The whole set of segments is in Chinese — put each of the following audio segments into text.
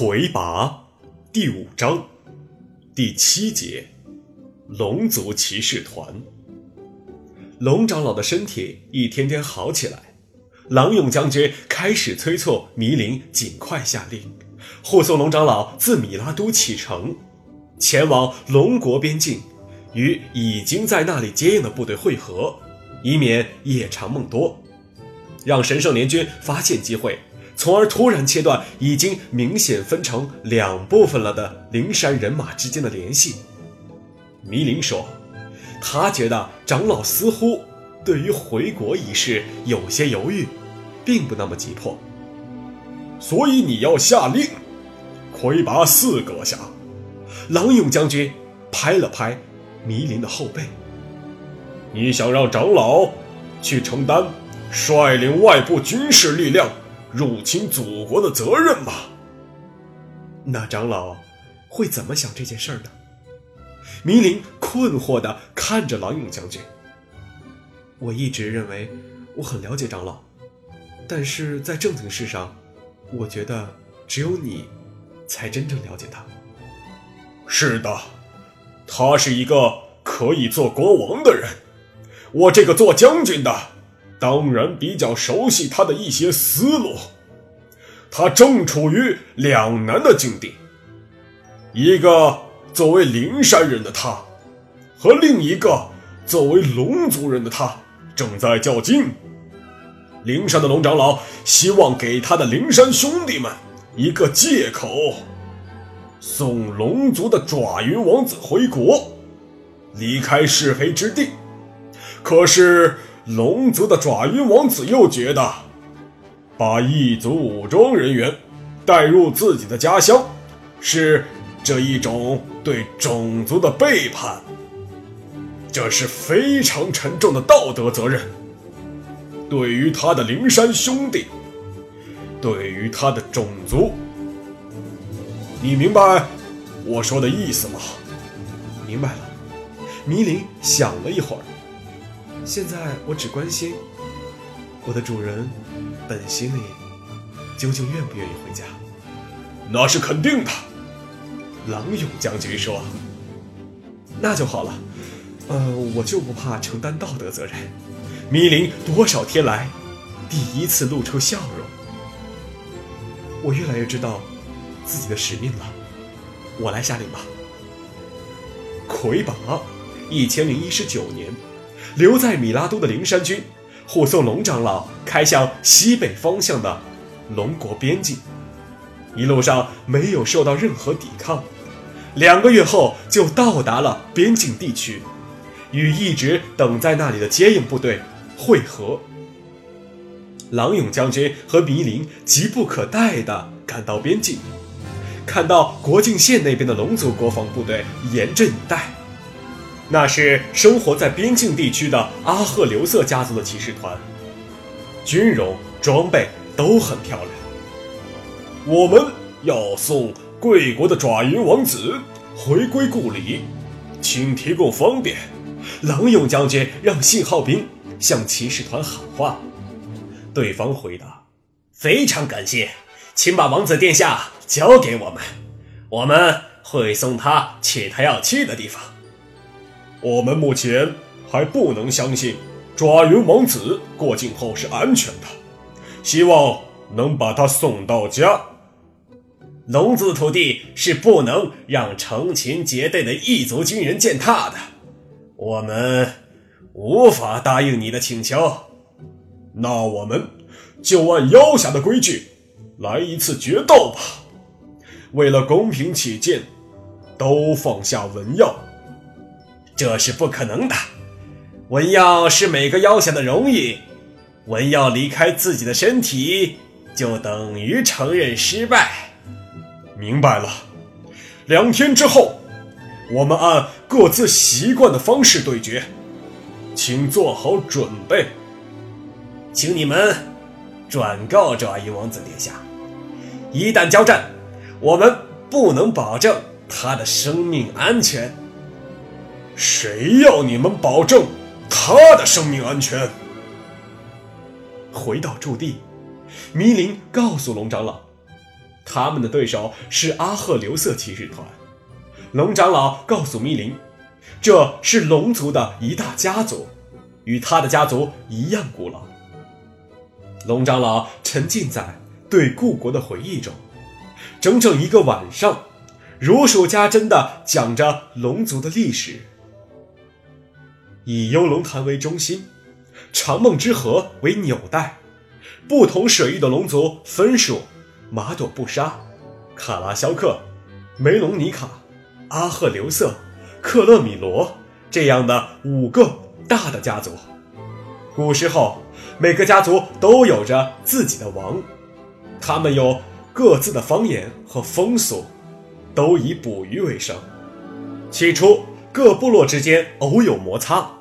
魁拔第五章第七节，龙族骑士团。龙长老的身体一天天好起来，狼勇将军开始催促弥林尽快下令，护送龙长老自米拉都启程，前往龙国边境，与已经在那里接应的部队会合，以免夜长梦多，让神圣联军发现机会。从而突然切断已经明显分成两部分了的灵山人马之间的联系。迷林说：“他觉得长老似乎对于回国一事有些犹豫，并不那么急迫。所以你要下令，魁拔四阁下。”郎勇将军拍了拍迷林的后背：“你想让长老去承担率领外部军事力量？”入侵祖国的责任吧？那长老会怎么想这件事呢？迷林困惑地看着郎勇将军。我一直认为我很了解长老，但是在正经事上，我觉得只有你才真正了解他。是的，他是一个可以做国王的人，我这个做将军的。当然比较熟悉他的一些思路，他正处于两难的境地。一个作为灵山人的他，和另一个作为龙族人的他正在较劲。灵山的龙长老希望给他的灵山兄弟们一个借口，送龙族的爪云王子回国，离开是非之地。可是。龙族的爪云王子又觉得，把异族武装人员带入自己的家乡，是这一种对种族的背叛。这是非常沉重的道德责任。对于他的灵山兄弟，对于他的种族，你明白我说的意思吗？明白了。迷林想了一会儿。现在我只关心我的主人本心里究竟愿不愿意回家。那是肯定的，郎勇将军说。那就好了，呃，我就不怕承担道德责任。米林多少天来第一次露出笑容。我越来越知道自己的使命了，我来下令吧。魁拔一千零一十九年。留在米拉都的灵山军，护送龙长老开向西北方向的龙国边境，一路上没有受到任何抵抗，两个月后就到达了边境地区，与一直等在那里的接应部队会合。郎勇将军和迷林急不可待地赶到边境，看到国境线那边的龙族国防部队严阵以待。那是生活在边境地区的阿赫留瑟家族的骑士团，军容装备都很漂亮。我们要送贵国的爪云王子回归故里，请提供方便。郎勇将军让信号兵向骑士团喊话，对方回答：“非常感谢，请把王子殿下交给我们，我们会送他去他要去的地方。”我们目前还不能相信爪云王子过境后是安全的，希望能把他送到家。龙族土地是不能让成群结队的异族军人践踏的，我们无法答应你的请求。那我们就按妖侠的规矩来一次决斗吧。为了公平起见，都放下文耀。这是不可能的，文耀是每个妖侠的荣誉，文耀离开自己的身体，就等于承认失败。明白了，两天之后，我们按各自习惯的方式对决，请做好准备。请你们转告爪云王子殿下，一旦交战，我们不能保证他的生命安全。谁要你们保证他的生命安全？回到驻地，迷林告诉龙长老，他们的对手是阿赫留瑟骑士团。龙长老告诉迷林，这是龙族的一大家族，与他的家族一样古老。龙长老沉浸在对故国的回忆中，整整一个晚上，如数家珍地讲着龙族的历史。以幽龙潭为中心，长梦之河为纽带，不同水域的龙族分属马朵布沙、卡拉肖克、梅隆尼卡、阿赫留瑟、克勒米罗这样的五个大的家族。古时候，每个家族都有着自己的王，他们有各自的方言和风俗，都以捕鱼为生。起初，各部落之间偶有摩擦。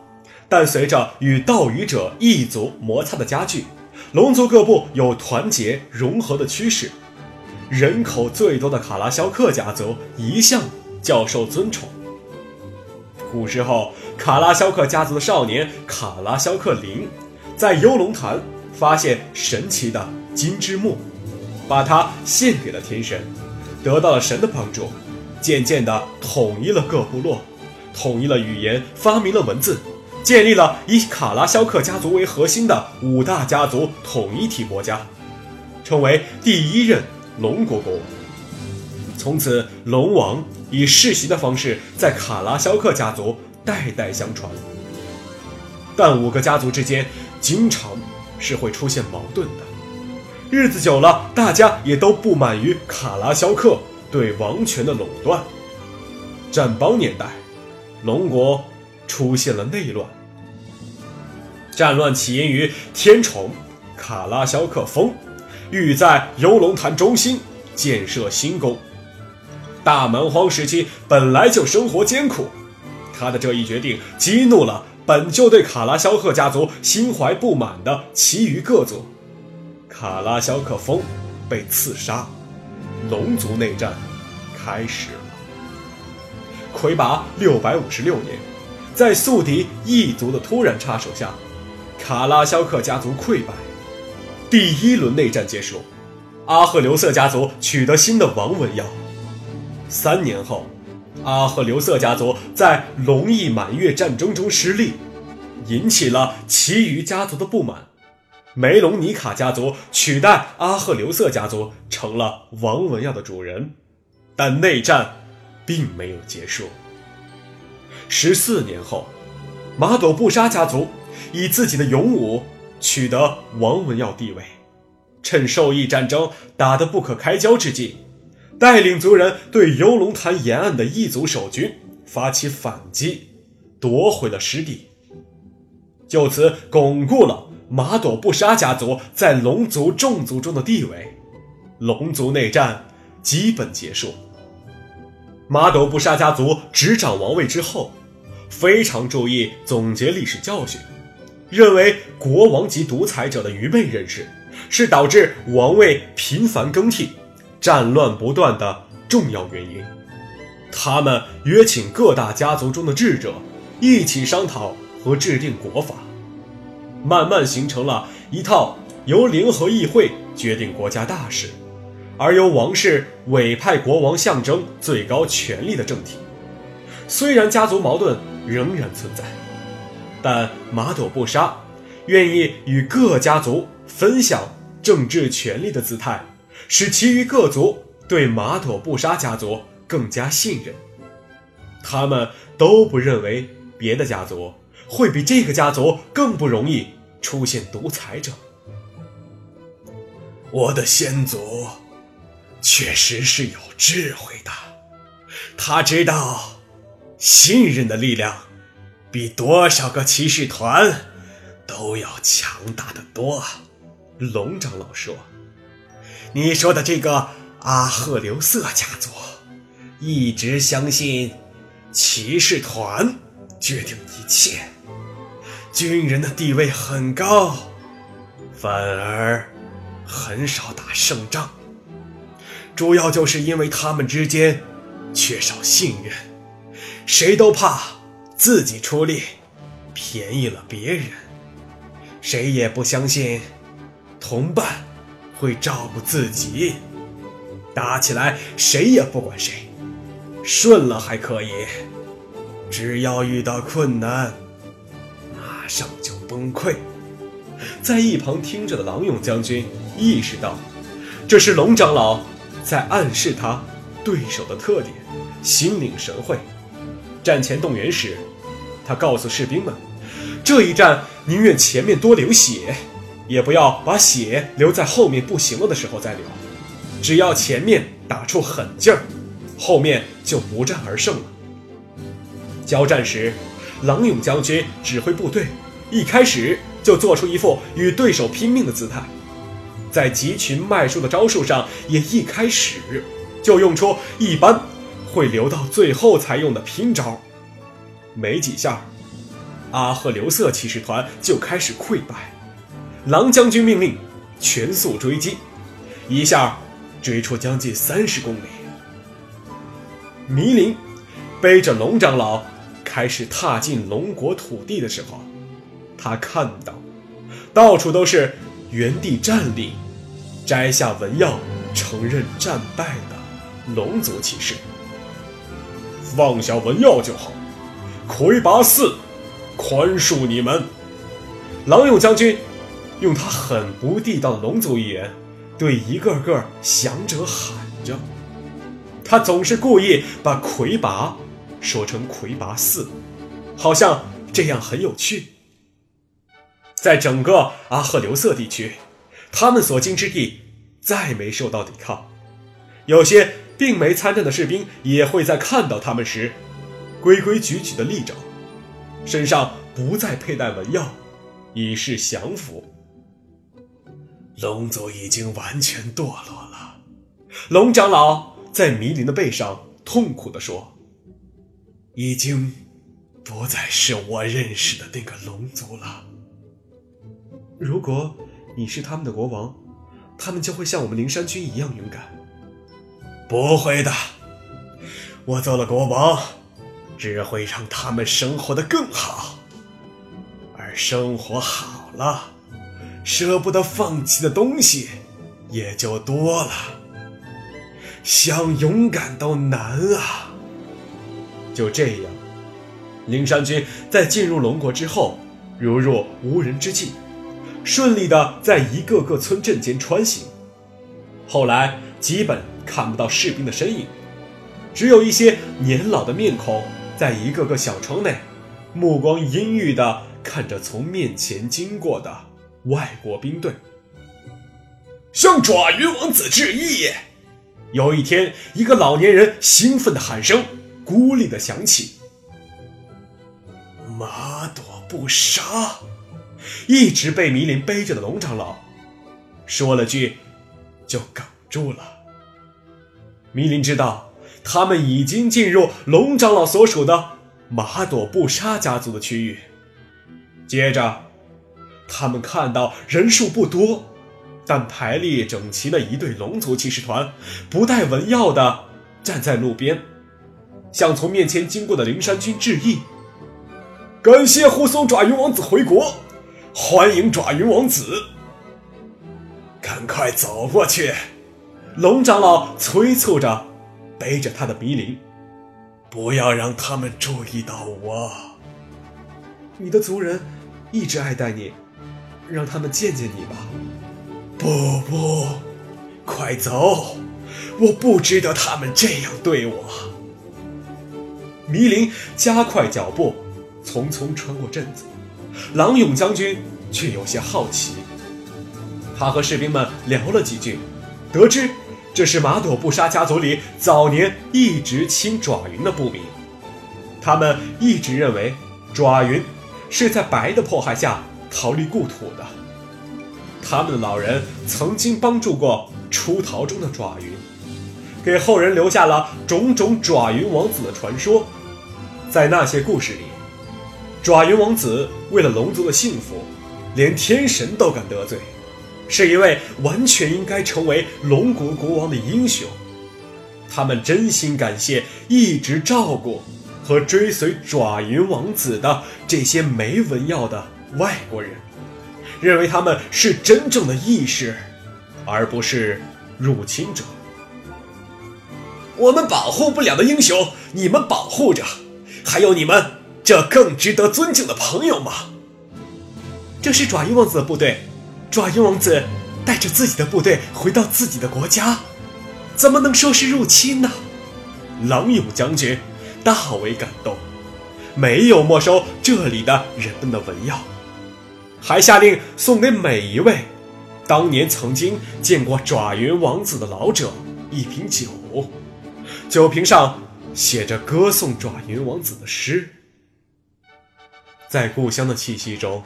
但随着与盗鱼者异族摩擦的加剧，龙族各部有团结融合的趋势。人口最多的卡拉肖克家族一向较受尊崇。古时候，卡拉肖克家族的少年卡拉肖克林，在幽龙潭发现神奇的金之木，把它献给了天神，得到了神的帮助，渐渐地统一了各部落，统一了语言，发明了文字。建立了以卡拉肖克家族为核心的五大家族统一体国家，成为第一任龙国国王。从此，龙王以世袭的方式在卡拉肖克家族代代相传。但五个家族之间经常是会出现矛盾的，日子久了，大家也都不满于卡拉肖克对王权的垄断。战邦年代，龙国出现了内乱。战乱起因于天宠卡拉肖克风欲在游龙潭中心建设新宫。大蛮荒时期本来就生活艰苦，他的这一决定激怒了本就对卡拉肖克家族心怀不满的其余各族。卡拉肖克风被刺杀，龙族内战开始了。魁拔六百五十六年，在宿敌异族的突然插手下。卡拉肖克家族溃败，第一轮内战结束，阿赫留瑟家族取得新的王文耀。三年后，阿赫留瑟家族在龙翼满月战争中失利，引起了其余家族的不满。梅隆尼卡家族取代阿赫留瑟家族成了王文耀的主人，但内战并没有结束。十四年后，马朵布沙家族。以自己的勇武取得王文耀地位，趁兽翼战争打得不可开交之际，带领族人对游龙潭沿岸的异族守军发起反击，夺回了失地，就此巩固了马朵布沙家族在龙族众族中的地位。龙族内战基本结束。马朵布沙家族执掌王位之后，非常注意总结历史教训。认为国王及独裁者的愚昧认识是导致王位频繁更替、战乱不断的重要原因。他们约请各大家族中的智者一起商讨和制定国法，慢慢形成了一套由联合议会决定国家大事，而由王室委派国王象征最高权力的政体。虽然家族矛盾仍然存在。但马朵布沙愿意与各家族分享政治权力的姿态，使其余各族对马朵布沙家族更加信任。他们都不认为别的家族会比这个家族更不容易出现独裁者。我的先祖确实是有智慧的，他知道信任的力量。比多少个骑士团都要强大的多，龙长老说：“你说的这个阿赫留瑟家族，一直相信骑士团决定一切，军人的地位很高，反而很少打胜仗，主要就是因为他们之间缺少信任，谁都怕。”自己出力，便宜了别人，谁也不相信同伴会照顾自己。打起来谁也不管谁，顺了还可以，只要遇到困难，马上就崩溃。在一旁听着的郎勇将军意识到，这是龙长老在暗示他对手的特点，心领神会。战前动员时，他告诉士兵们，这一战宁愿前面多流血，也不要把血留在后面不行了的时候再流。只要前面打出狠劲儿，后面就不战而胜了。交战时，郎勇将军指挥部队，一开始。就做出一副与对手拼命的姿态，在集群卖术的招数上，也一开始就用出一般会留到最后才用的拼招。没几下，阿赫留瑟骑士团就开始溃败。狼将军命令全速追击，一下追出将近三十公里。迷林背着龙长老开始踏进龙国土地的时候。他看到，到处都是原地站立、摘下文药、承认战败的龙族骑士。放下文药就好，魁拔四，宽恕你们。狼勇将军用他很不地道的龙族语言对一个个降者喊着。他总是故意把魁拔说成魁拔四，好像这样很有趣。在整个阿赫留色地区，他们所经之地再没受到抵抗。有些并没参战的士兵也会在看到他们时，规规矩矩地立正，身上不再佩戴文药，以示降服。龙族已经完全堕落了。龙长老在迷林的背上痛苦地说：“已经不再是我认识的那个龙族了。”如果你是他们的国王，他们就会像我们灵山军一样勇敢。不会的，我做了国王，只会让他们生活的更好。而生活好了，舍不得放弃的东西也就多了。想勇敢都难啊！就这样，灵山君在进入龙国之后，如入无人之境。顺利的在一个个村镇间穿行，后来基本看不到士兵的身影，只有一些年老的面孔在一个个小窗内，目光阴郁的看着从面前经过的外国兵队。向爪云王子致意！有一天，一个老年人兴奋的喊声孤立的响起：“马朵不杀！”一直被迷林背着的龙长老，说了句，就哽住了。迷林知道他们已经进入龙长老所属的马朵布沙家族的区域。接着，他们看到人数不多，但排列整齐的一队龙族骑士团，不带文耀的站在路边，向从面前经过的灵山军致意，感谢护送爪云王子回国。欢迎爪云王子，赶快走过去！龙长老催促着，背着他的鼻灵，不要让他们注意到我。你的族人一直爱戴你，让他们见见你吧。不不，快走！我不值得他们这样对我。迷灵加快脚步，匆匆穿过镇子。郎勇将军却有些好奇，他和士兵们聊了几句，得知这是马朵布沙家族里早年一直亲爪云的部民。他们一直认为爪云是在白的迫害下逃离故土的。他们的老人曾经帮助过出逃中的爪云，给后人留下了种种爪云王子的传说。在那些故事里。爪云王子为了龙族的幸福，连天神都敢得罪，是一位完全应该成为龙国国王的英雄。他们真心感谢一直照顾和追随爪云王子的这些没文要的外国人，认为他们是真正的义士，而不是入侵者。我们保护不了的英雄，你们保护着，还有你们这更值得尊敬的朋友吗？这是爪云王子的部队，爪云王子带着自己的部队回到自己的国家，怎么能说是入侵呢？狼勇将军大为感动，没有没收这里的人们的文药，还下令送给每一位当年曾经见过爪云王子的老者一瓶酒。酒瓶上写着歌颂爪云王子的诗。在故乡的气息中，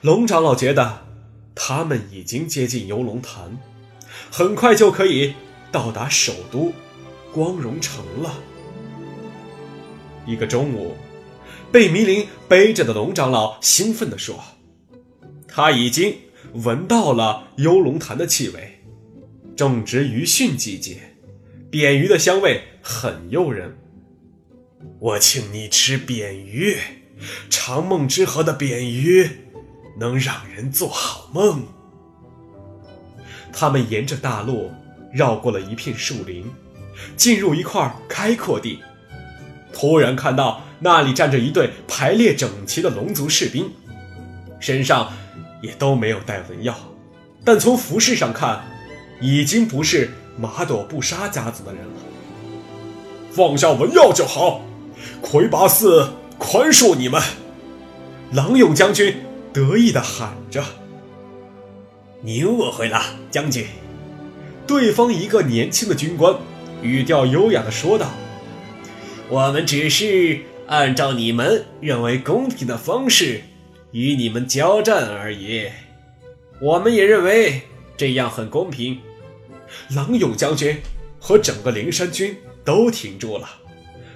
龙长老觉得他们已经接近游龙潭，很快就可以到达首都光荣城了。一个中午，被迷林背着的龙长老兴奋地说：“他已经闻到了游龙潭的气味，正值鱼汛季节。”扁鱼的香味很诱人，我请你吃扁鱼，长梦之河的扁鱼能让人做好梦。他们沿着大路绕过了一片树林，进入一块开阔地，突然看到那里站着一队排列整齐的龙族士兵，身上也都没有带文药，但从服饰上看，已经不是。马朵布沙家族的人了，放下文药就好。魁拔寺宽恕你们！郎勇将军得意地喊着：“您误会了，将军。”对方一个年轻的军官语调优雅地说道：“我们只是按照你们认为公平的方式与你们交战而已。我们也认为这样很公平。”郎勇将军和整个灵山军都停住了，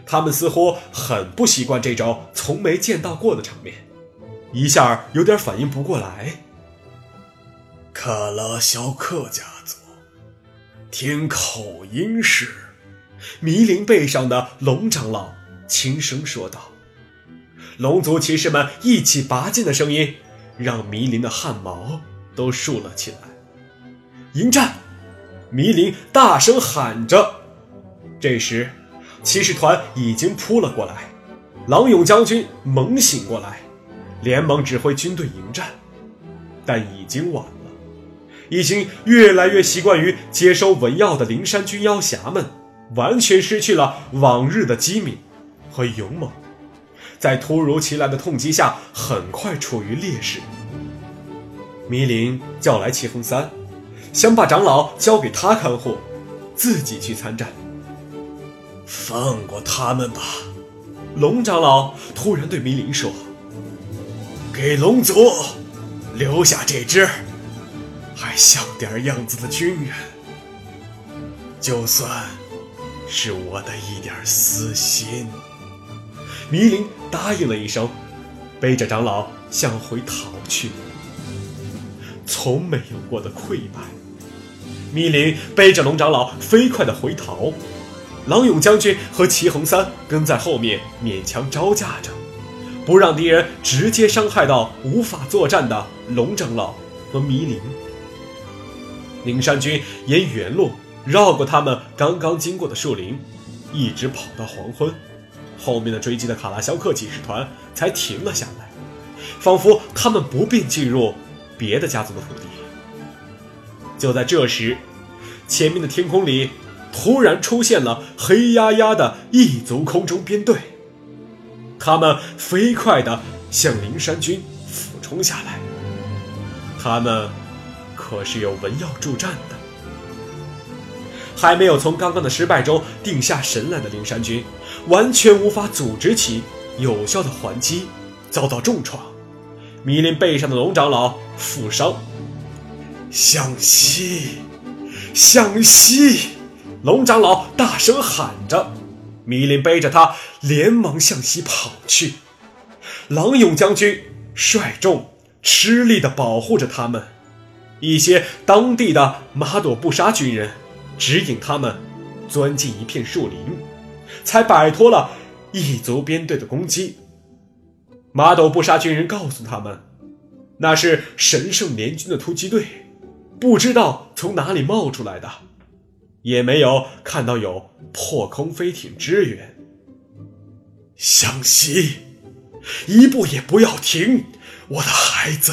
他们似乎很不习惯这种从没见到过的场面，一下有点反应不过来。卡拉肖克家族，听口音是，迷林背上的龙长老轻声说道。龙族骑士们一起拔剑的声音，让迷林的汗毛都竖了起来。迎战！迷林大声喊着，这时，骑士团已经扑了过来。狼勇将军猛醒过来，连忙指挥军队迎战，但已经晚了。已经越来越习惯于接收文耀的灵山军妖侠们，完全失去了往日的机敏和勇猛，在突如其来的痛击下，很快处于劣势。迷林叫来齐恒三。想把长老交给他看护，自己去参战。放过他们吧，龙长老突然对迷林说：“给龙族留下这只还像点样子的军人，就算是我的一点私心。”迷林答应了一声，背着长老向回逃去。从没有过的溃败。迷林背着龙长老飞快的回逃，郎勇将军和齐恒三跟在后面勉强招架着，不让敌人直接伤害到无法作战的龙长老和迷林。灵山军沿原路绕过他们刚刚经过的树林，一直跑到黄昏，后面的追击的卡拉肖克骑士团才停了下来，仿佛他们不便进入别的家族的土地。就在这时，前面的天空里突然出现了黑压压的异族空中编队，他们飞快地向灵山军俯冲下来。他们可是有文耀助战的，还没有从刚刚的失败中定下神来的灵山军，完全无法组织起有效的还击，遭到重创。迷林背上的龙长老负伤。向西，向西！龙长老大声喊着，米林背着他连忙向西跑去。郎勇将军率众吃力地保护着他们，一些当地的马朵布沙军人指引他们钻进一片树林，才摆脱了异族编队的攻击。马朵布沙军人告诉他们，那是神圣联军的突击队。不知道从哪里冒出来的，也没有看到有破空飞艇支援。湘西，一步也不要停，我的孩子。